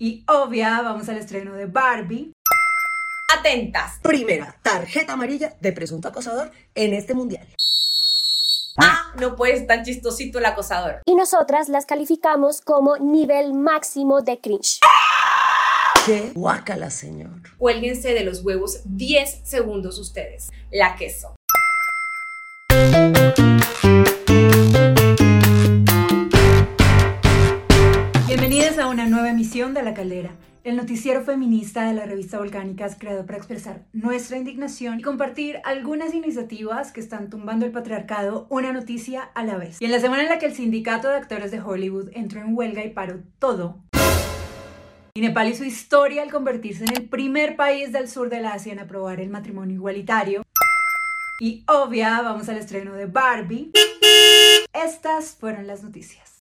y obvia, vamos al estreno de Barbie. Atentas. Primera, tarjeta amarilla de presunto acosador en este mundial. Ah, no puede tan chistosito el acosador. Y nosotras las calificamos como nivel máximo de cringe. ¡Qué guácala, señor! Cuélguense de los huevos 10 segundos ustedes. La queso. Una nueva emisión de La Caldera, el noticiero feminista de la revista Volcánicas creado para expresar nuestra indignación y compartir algunas iniciativas que están tumbando el patriarcado una noticia a la vez. Y en la semana en la que el sindicato de actores de Hollywood entró en huelga y paró todo, y Nepal su historia al convertirse en el primer país del sur del Asia en aprobar el matrimonio igualitario. Y obvia, vamos al estreno de Barbie. Estas fueron las noticias.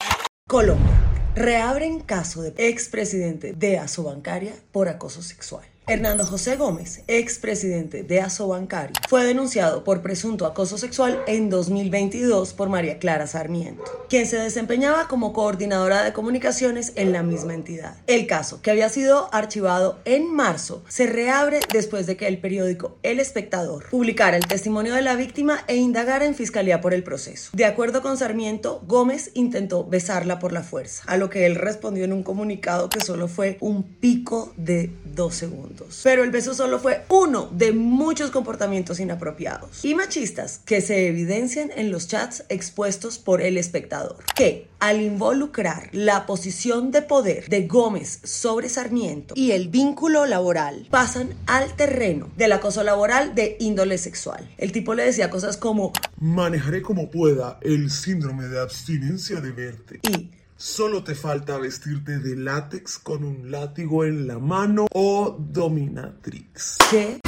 Colombia. Reabren caso de expresidente de Asobancaria por acoso sexual. Hernando José Gómez, expresidente de Asobancaria, fue denunciado por presunto acoso sexual en 2022 por María Clara Sarmiento, quien se desempeñaba como coordinadora de comunicaciones en la misma entidad. El caso, que había sido archivado en marzo, se reabre después de que el periódico El Espectador publicara el testimonio de la víctima e indagara en fiscalía por el proceso. De acuerdo con Sarmiento, Gómez intentó besarla por la fuerza, a lo que él respondió en un comunicado que solo fue un pico de dos segundos. Pero el beso solo fue uno de muchos comportamientos inapropiados y machistas que se evidencian en los chats expuestos por el espectador, que al involucrar la posición de poder de Gómez sobre Sarmiento y el vínculo laboral, pasan al terreno del acoso laboral de índole sexual. El tipo le decía cosas como manejaré como pueda el síndrome de abstinencia de verte. Y Solo te falta vestirte de látex con un látigo en la mano o dominatrix. ¿Qué?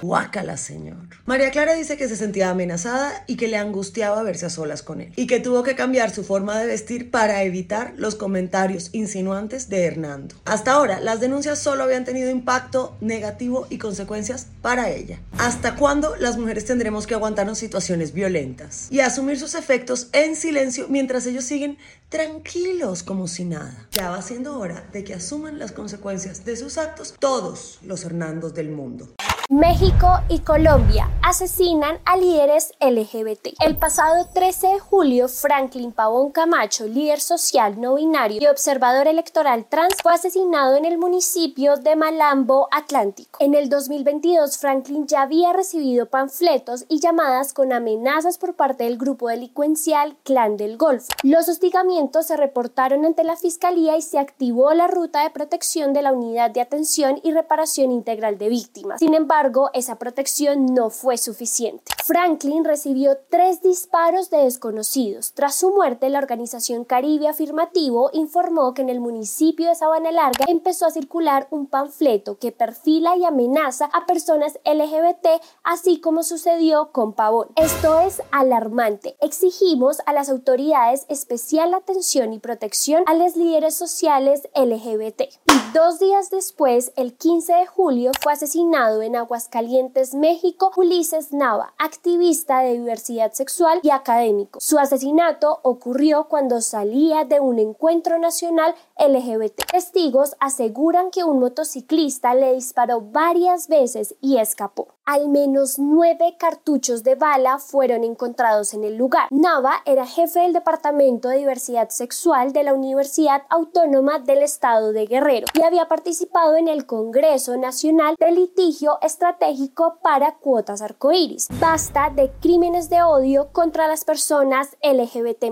Guácala, señor. María Clara dice que se sentía amenazada y que le angustiaba verse a solas con él. Y que tuvo que cambiar su forma de vestir para evitar los comentarios insinuantes de Hernando. Hasta ahora, las denuncias solo habían tenido impacto negativo y consecuencias para ella. ¿Hasta cuándo las mujeres tendremos que aguantarnos situaciones violentas y asumir sus efectos en silencio mientras ellos siguen tranquilos como si nada? Ya va siendo hora de que asuman las consecuencias de sus actos todos los Hernandos del mundo. México y Colombia asesinan a líderes LGBT. El pasado 13 de julio, Franklin Pavón Camacho, líder social no binario y observador electoral trans, fue asesinado en el municipio de Malambo, Atlántico. En el 2022, Franklin ya había recibido panfletos y llamadas con amenazas por parte del grupo delincuencial Clan del Golfo. Los hostigamientos se reportaron ante la fiscalía y se activó la ruta de protección de la Unidad de Atención y Reparación Integral de Víctimas. Sin embargo, esa protección no fue suficiente. Franklin recibió tres disparos de desconocidos. Tras su muerte, la organización Caribe Afirmativo informó que en el municipio de Sabana Larga empezó a circular un panfleto que perfila y amenaza a personas LGBT, así como sucedió con Pavón. Esto es alarmante. Exigimos a las autoridades especial atención y protección a los líderes sociales LGBT. Y dos días después, el 15 de julio, fue asesinado en Aguascalientes, México, Ulises Nava, activista de diversidad sexual y académico. Su asesinato ocurrió cuando salía de un encuentro nacional LGBT. Testigos aseguran que un motociclista le disparó varias veces y escapó. Al menos nueve cartuchos de bala fueron encontrados en el lugar. Nava era jefe del Departamento de Diversidad Sexual de la Universidad Autónoma del Estado de Guerrero y había participado en el Congreso Nacional de Litigio Estratégico para Cuotas Arcoíris. Basta de crímenes de odio contra las personas LGBT.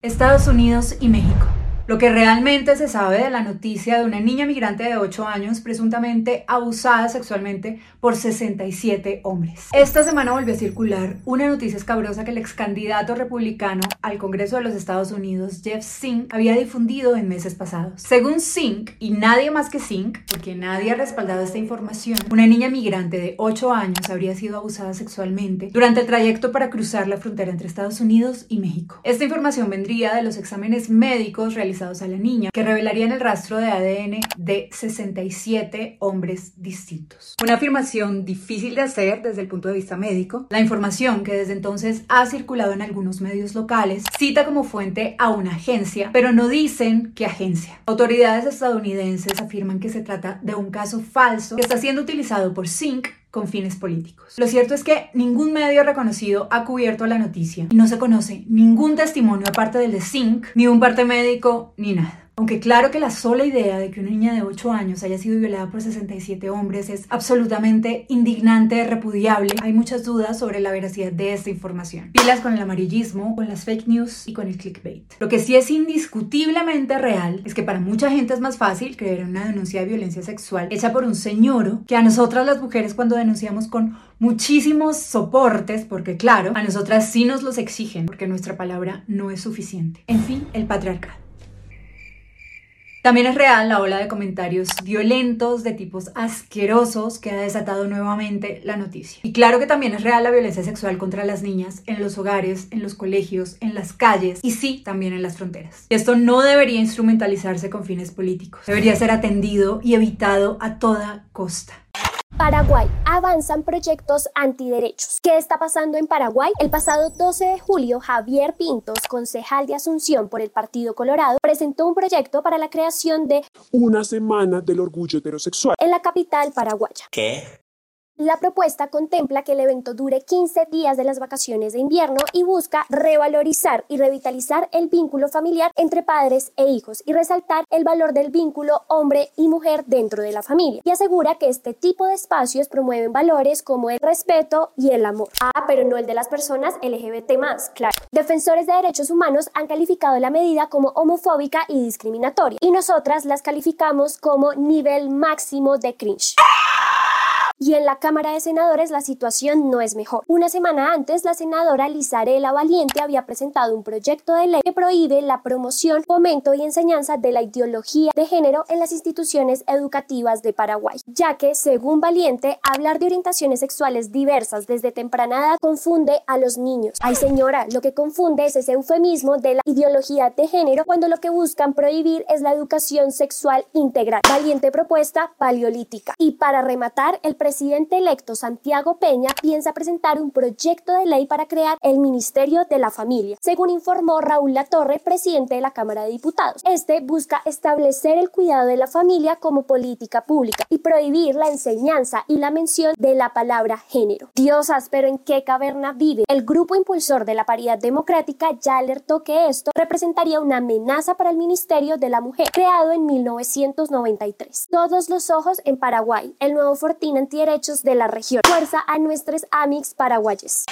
Estados Unidos y México. Lo que realmente se sabe de la noticia de una niña migrante de 8 años presuntamente abusada sexualmente por 67 hombres. Esta semana volvió a circular una noticia escabrosa que el ex candidato republicano al Congreso de los Estados Unidos, Jeff Sink, había difundido en meses pasados. Según Sink, y nadie más que Sink, porque nadie ha respaldado esta información, una niña migrante de 8 años habría sido abusada sexualmente durante el trayecto para cruzar la frontera entre Estados Unidos y México. Esta información vendría de los exámenes médicos realizados realizados a la niña, que revelarían el rastro de ADN de 67 hombres distintos. Una afirmación difícil de hacer desde el punto de vista médico. La información que desde entonces ha circulado en algunos medios locales cita como fuente a una agencia, pero no dicen qué agencia. Autoridades estadounidenses afirman que se trata de un caso falso que está siendo utilizado por Zinc con fines políticos. Lo cierto es que ningún medio reconocido ha cubierto la noticia y no se conoce ningún testimonio aparte del de Zinc, ni un parte médico, ni nada. Aunque claro que la sola idea de que una niña de 8 años haya sido violada por 67 hombres es absolutamente indignante, repudiable, hay muchas dudas sobre la veracidad de esta información. Pilas con el amarillismo, con las fake news y con el clickbait. Lo que sí es indiscutiblemente real es que para mucha gente es más fácil creer en una denuncia de violencia sexual hecha por un señor que a nosotras las mujeres cuando denunciamos con muchísimos soportes, porque claro, a nosotras sí nos los exigen, porque nuestra palabra no es suficiente. En fin, el patriarcado. También es real la ola de comentarios violentos de tipos asquerosos que ha desatado nuevamente la noticia. Y claro que también es real la violencia sexual contra las niñas en los hogares, en los colegios, en las calles y sí, también en las fronteras. Y esto no debería instrumentalizarse con fines políticos. Debería ser atendido y evitado a toda costa. Paraguay. Avanzan proyectos antiderechos. ¿Qué está pasando en Paraguay? El pasado 12 de julio, Javier Pintos, concejal de Asunción por el Partido Colorado, presentó un proyecto para la creación de una semana del orgullo heterosexual en la capital paraguaya. ¿Qué? La propuesta contempla que el evento dure 15 días de las vacaciones de invierno y busca revalorizar y revitalizar el vínculo familiar entre padres e hijos y resaltar el valor del vínculo hombre y mujer dentro de la familia. Y asegura que este tipo de espacios promueven valores como el respeto y el amor. Ah, pero no el de las personas LGBT claro. Defensores de derechos humanos han calificado la medida como homofóbica y discriminatoria y nosotras las calificamos como nivel máximo de cringe. Y en la Cámara de Senadores la situación no es mejor. Una semana antes, la senadora Lizarela Valiente había presentado un proyecto de ley que prohíbe la promoción, fomento y enseñanza de la ideología de género en las instituciones educativas de Paraguay, ya que, según Valiente, hablar de orientaciones sexuales diversas desde temprana edad confunde a los niños. Ay señora, lo que confunde es ese eufemismo de la ideología de género cuando lo que buscan prohibir es la educación sexual integral. Valiente propuesta paleolítica. Y para rematar, el presidente electo Santiago Peña piensa presentar un proyecto de ley para crear el Ministerio de la Familia, según informó Raúl Latorre, presidente de la Cámara de Diputados. Este busca establecer el cuidado de la familia como política pública y prohibir la enseñanza y la mención de la palabra género. Diosas, pero ¿en qué caverna vive? El grupo impulsor de la paridad democrática ya alertó que esto representaría una amenaza para el Ministerio de la Mujer, creado en 1993. Todos los ojos en Paraguay, el nuevo fortín anti derechos de la región. Fuerza a nuestros amigos paraguayes.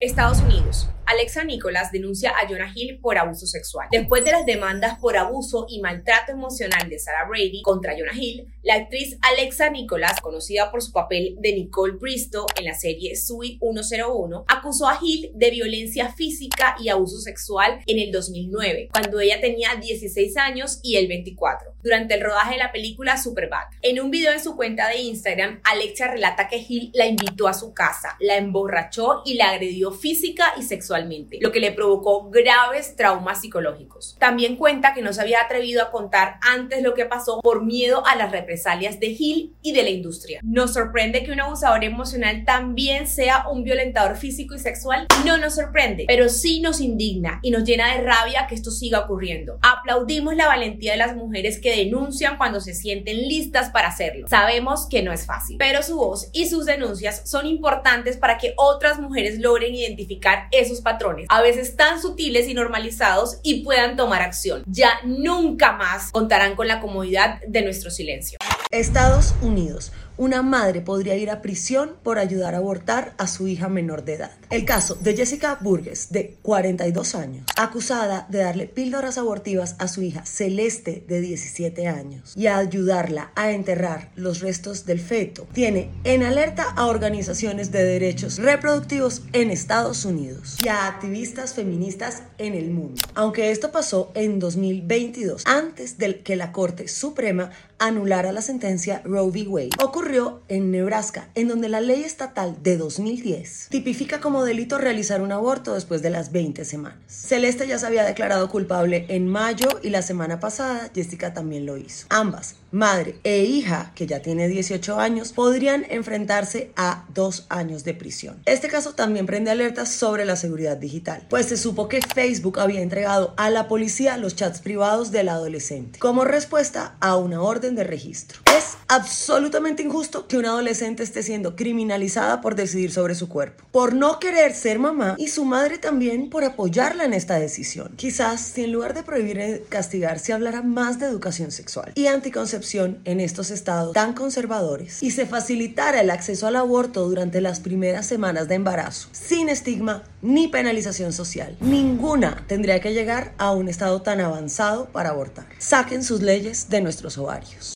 Estados Unidos. Alexa Nicholas denuncia a Jonah Hill por abuso sexual. Después de las demandas por abuso y maltrato emocional de Sarah Brady contra Jonah Hill, la actriz Alexa Nicholas, conocida por su papel de Nicole Bristow en la serie Sui 101, acusó a Hill de violencia física y abuso sexual en el 2009, cuando ella tenía 16 años y él 24, durante el rodaje de la película Superbad. En un video en su cuenta de Instagram, Alexa relata que Hill la invitó a su casa, la emborrachó y la agredió física y sexualmente lo que le provocó graves traumas psicológicos. También cuenta que no se había atrevido a contar antes lo que pasó por miedo a las represalias de Hill y de la industria. Nos sorprende que un abusador emocional también sea un violentador físico y sexual. No nos sorprende, pero sí nos indigna y nos llena de rabia que esto siga ocurriendo. Aplaudimos la valentía de las mujeres que denuncian cuando se sienten listas para hacerlo. Sabemos que no es fácil, pero su voz y sus denuncias son importantes para que otras mujeres logren identificar esos patrones, a veces tan sutiles y normalizados, y puedan tomar acción. Ya nunca más contarán con la comodidad de nuestro silencio. Estados Unidos una madre podría ir a prisión por ayudar a abortar a su hija menor de edad. El caso de Jessica Burgess, de 42 años, acusada de darle píldoras abortivas a su hija Celeste, de 17 años, y a ayudarla a enterrar los restos del feto, tiene en alerta a organizaciones de derechos reproductivos en Estados Unidos y a activistas feministas en el mundo. Aunque esto pasó en 2022, antes de que la Corte Suprema anulara la sentencia Roe v. Wade, ocurrió en Nebraska, en donde la ley estatal de 2010 tipifica como delito realizar un aborto después de las 20 semanas. Celeste ya se había declarado culpable en mayo y la semana pasada Jessica también lo hizo. Ambas, madre e hija, que ya tiene 18 años, podrían enfrentarse a dos años de prisión. Este caso también prende alertas sobre la seguridad digital, pues se supo que Facebook había entregado a la policía los chats privados del adolescente como respuesta a una orden de registro. Es absolutamente injusto que una adolescente esté siendo criminalizada por decidir sobre su cuerpo, por no querer ser mamá y su madre también por apoyarla en esta decisión. Quizás si en lugar de prohibir y castigar se hablara más de educación sexual y anticoncepción en estos estados tan conservadores y se facilitara el acceso al aborto durante las primeras semanas de embarazo, sin estigma ni penalización social. Ninguna tendría que llegar a un estado tan avanzado para abortar. Saquen sus leyes de nuestros ovarios.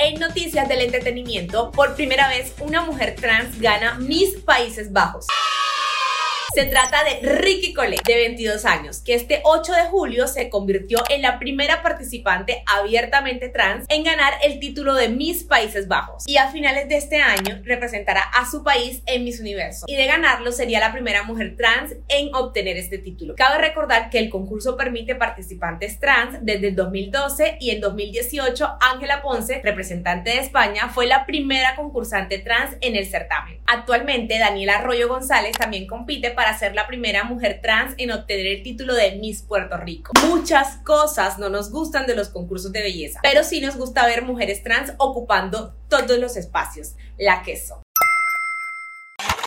En noticias del entretenimiento, por primera vez una mujer trans gana Miss Países Bajos. Se trata de Ricky Colette, de 22 años, que este 8 de julio se convirtió en la primera participante abiertamente trans en ganar el título de Miss Países Bajos. Y a finales de este año representará a su país en Miss Universo. Y de ganarlo sería la primera mujer trans en obtener este título. Cabe recordar que el concurso permite participantes trans desde el 2012 y en 2018 Ángela Ponce, representante de España, fue la primera concursante trans en el certamen. Actualmente Daniela Arroyo González también compite para ser la primera mujer trans en obtener el título de Miss Puerto Rico. Muchas cosas no nos gustan de los concursos de belleza, pero sí nos gusta ver mujeres trans ocupando todos los espacios. La queso.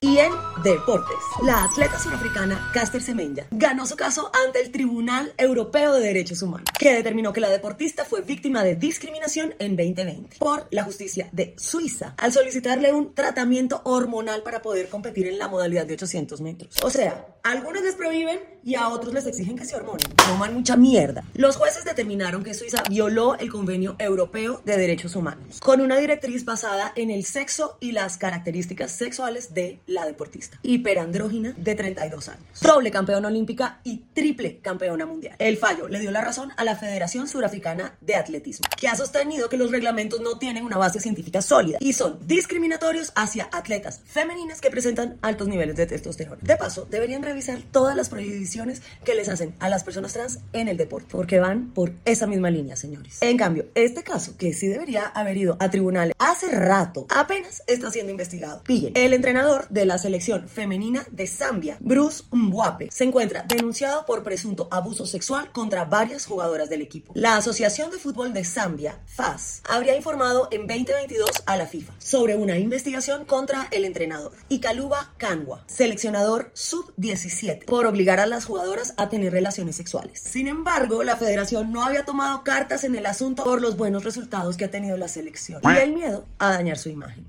Y en deportes, la atleta surafricana Caster Semenya ganó su caso ante el Tribunal Europeo de Derechos Humanos, que determinó que la deportista fue víctima de discriminación en 2020 por la justicia de Suiza al solicitarle un tratamiento hormonal para poder competir en la modalidad de 800 metros. O sea, algunos les prohíben y a otros les exigen que se hormonen. Toman mucha mierda. Los jueces determinaron que Suiza violó el Convenio Europeo de Derechos Humanos con una directriz basada en el sexo y las características sexuales de la deportista, hiperandrógina de 32 años, doble campeona olímpica y triple campeona mundial. El fallo le dio la razón a la Federación Surafricana de Atletismo, que ha sostenido que los reglamentos no tienen una base científica sólida y son discriminatorios hacia atletas femeninas que presentan altos niveles de testosterona. De paso, deberían revisar todas las prohibiciones que les hacen a las personas trans en el deporte, porque van por esa misma línea, señores. En cambio, este caso, que sí debería haber ido a tribunales hace rato, apenas está siendo investigado. Pillen, el entrenador de la selección femenina de Zambia, Bruce Mwape, se encuentra denunciado por presunto abuso sexual contra varias jugadoras del equipo. La Asociación de Fútbol de Zambia, FAS, habría informado en 2022 a la FIFA sobre una investigación contra el entrenador Ikaluba Kanwa, seleccionador sub-17, por obligar a las jugadoras a tener relaciones sexuales. Sin embargo, la federación no había tomado cartas en el asunto por los buenos resultados que ha tenido la selección y el miedo a dañar su imagen.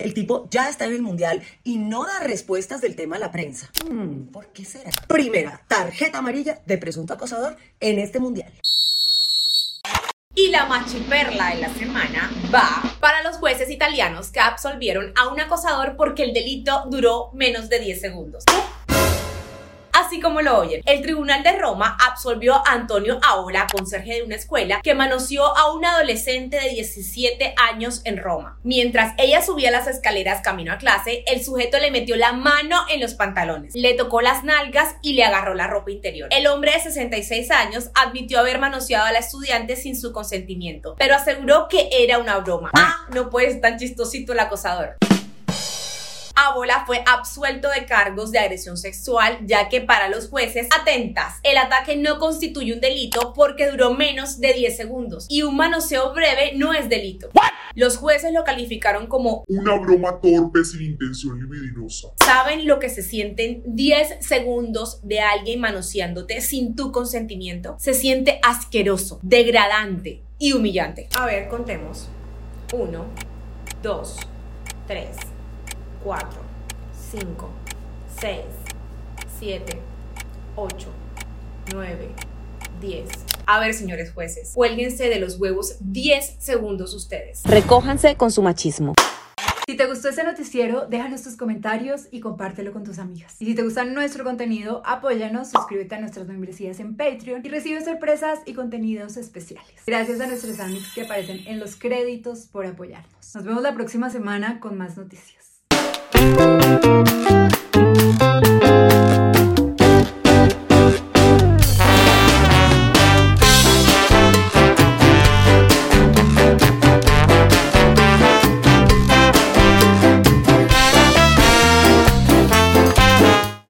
El tipo ya está en el mundial y no da respuestas del tema a la prensa. Hmm, ¿Por qué será? Primera, tarjeta amarilla de presunto acosador en este mundial. Y la machiperla de la semana va para los jueces italianos que absolvieron a un acosador porque el delito duró menos de 10 segundos. Así como lo oyen, el Tribunal de Roma absolvió a Antonio Aola, conserje de una escuela, que manoseó a un adolescente de 17 años en Roma. Mientras ella subía las escaleras camino a clase, el sujeto le metió la mano en los pantalones, le tocó las nalgas y le agarró la ropa interior. El hombre de 66 años admitió haber manoseado a la estudiante sin su consentimiento, pero aseguró que era una broma. Ah, no puede ser tan chistosito el acosador. Abola fue absuelto de cargos de agresión sexual, ya que para los jueces atentas, el ataque no constituye un delito porque duró menos de 10 segundos y un manoseo breve no es delito. Los jueces lo calificaron como una broma torpe sin intención libidinosa. ¿Saben lo que se sienten 10 segundos de alguien manoseándote sin tu consentimiento? Se siente asqueroso, degradante y humillante. A ver, contemos. 1, 2, 3. 4, 5, 6, 7, 8, 9, 10. A ver, señores jueces, cuélguense de los huevos 10 segundos ustedes. Recójanse con su machismo. Si te gustó este noticiero, déjanos tus comentarios y compártelo con tus amigas. Y si te gusta nuestro contenido, apóyanos, suscríbete a nuestras membresías en Patreon y recibe sorpresas y contenidos especiales. Gracias a nuestros amigos que aparecen en los créditos por apoyarnos. Nos vemos la próxima semana con más noticias. Música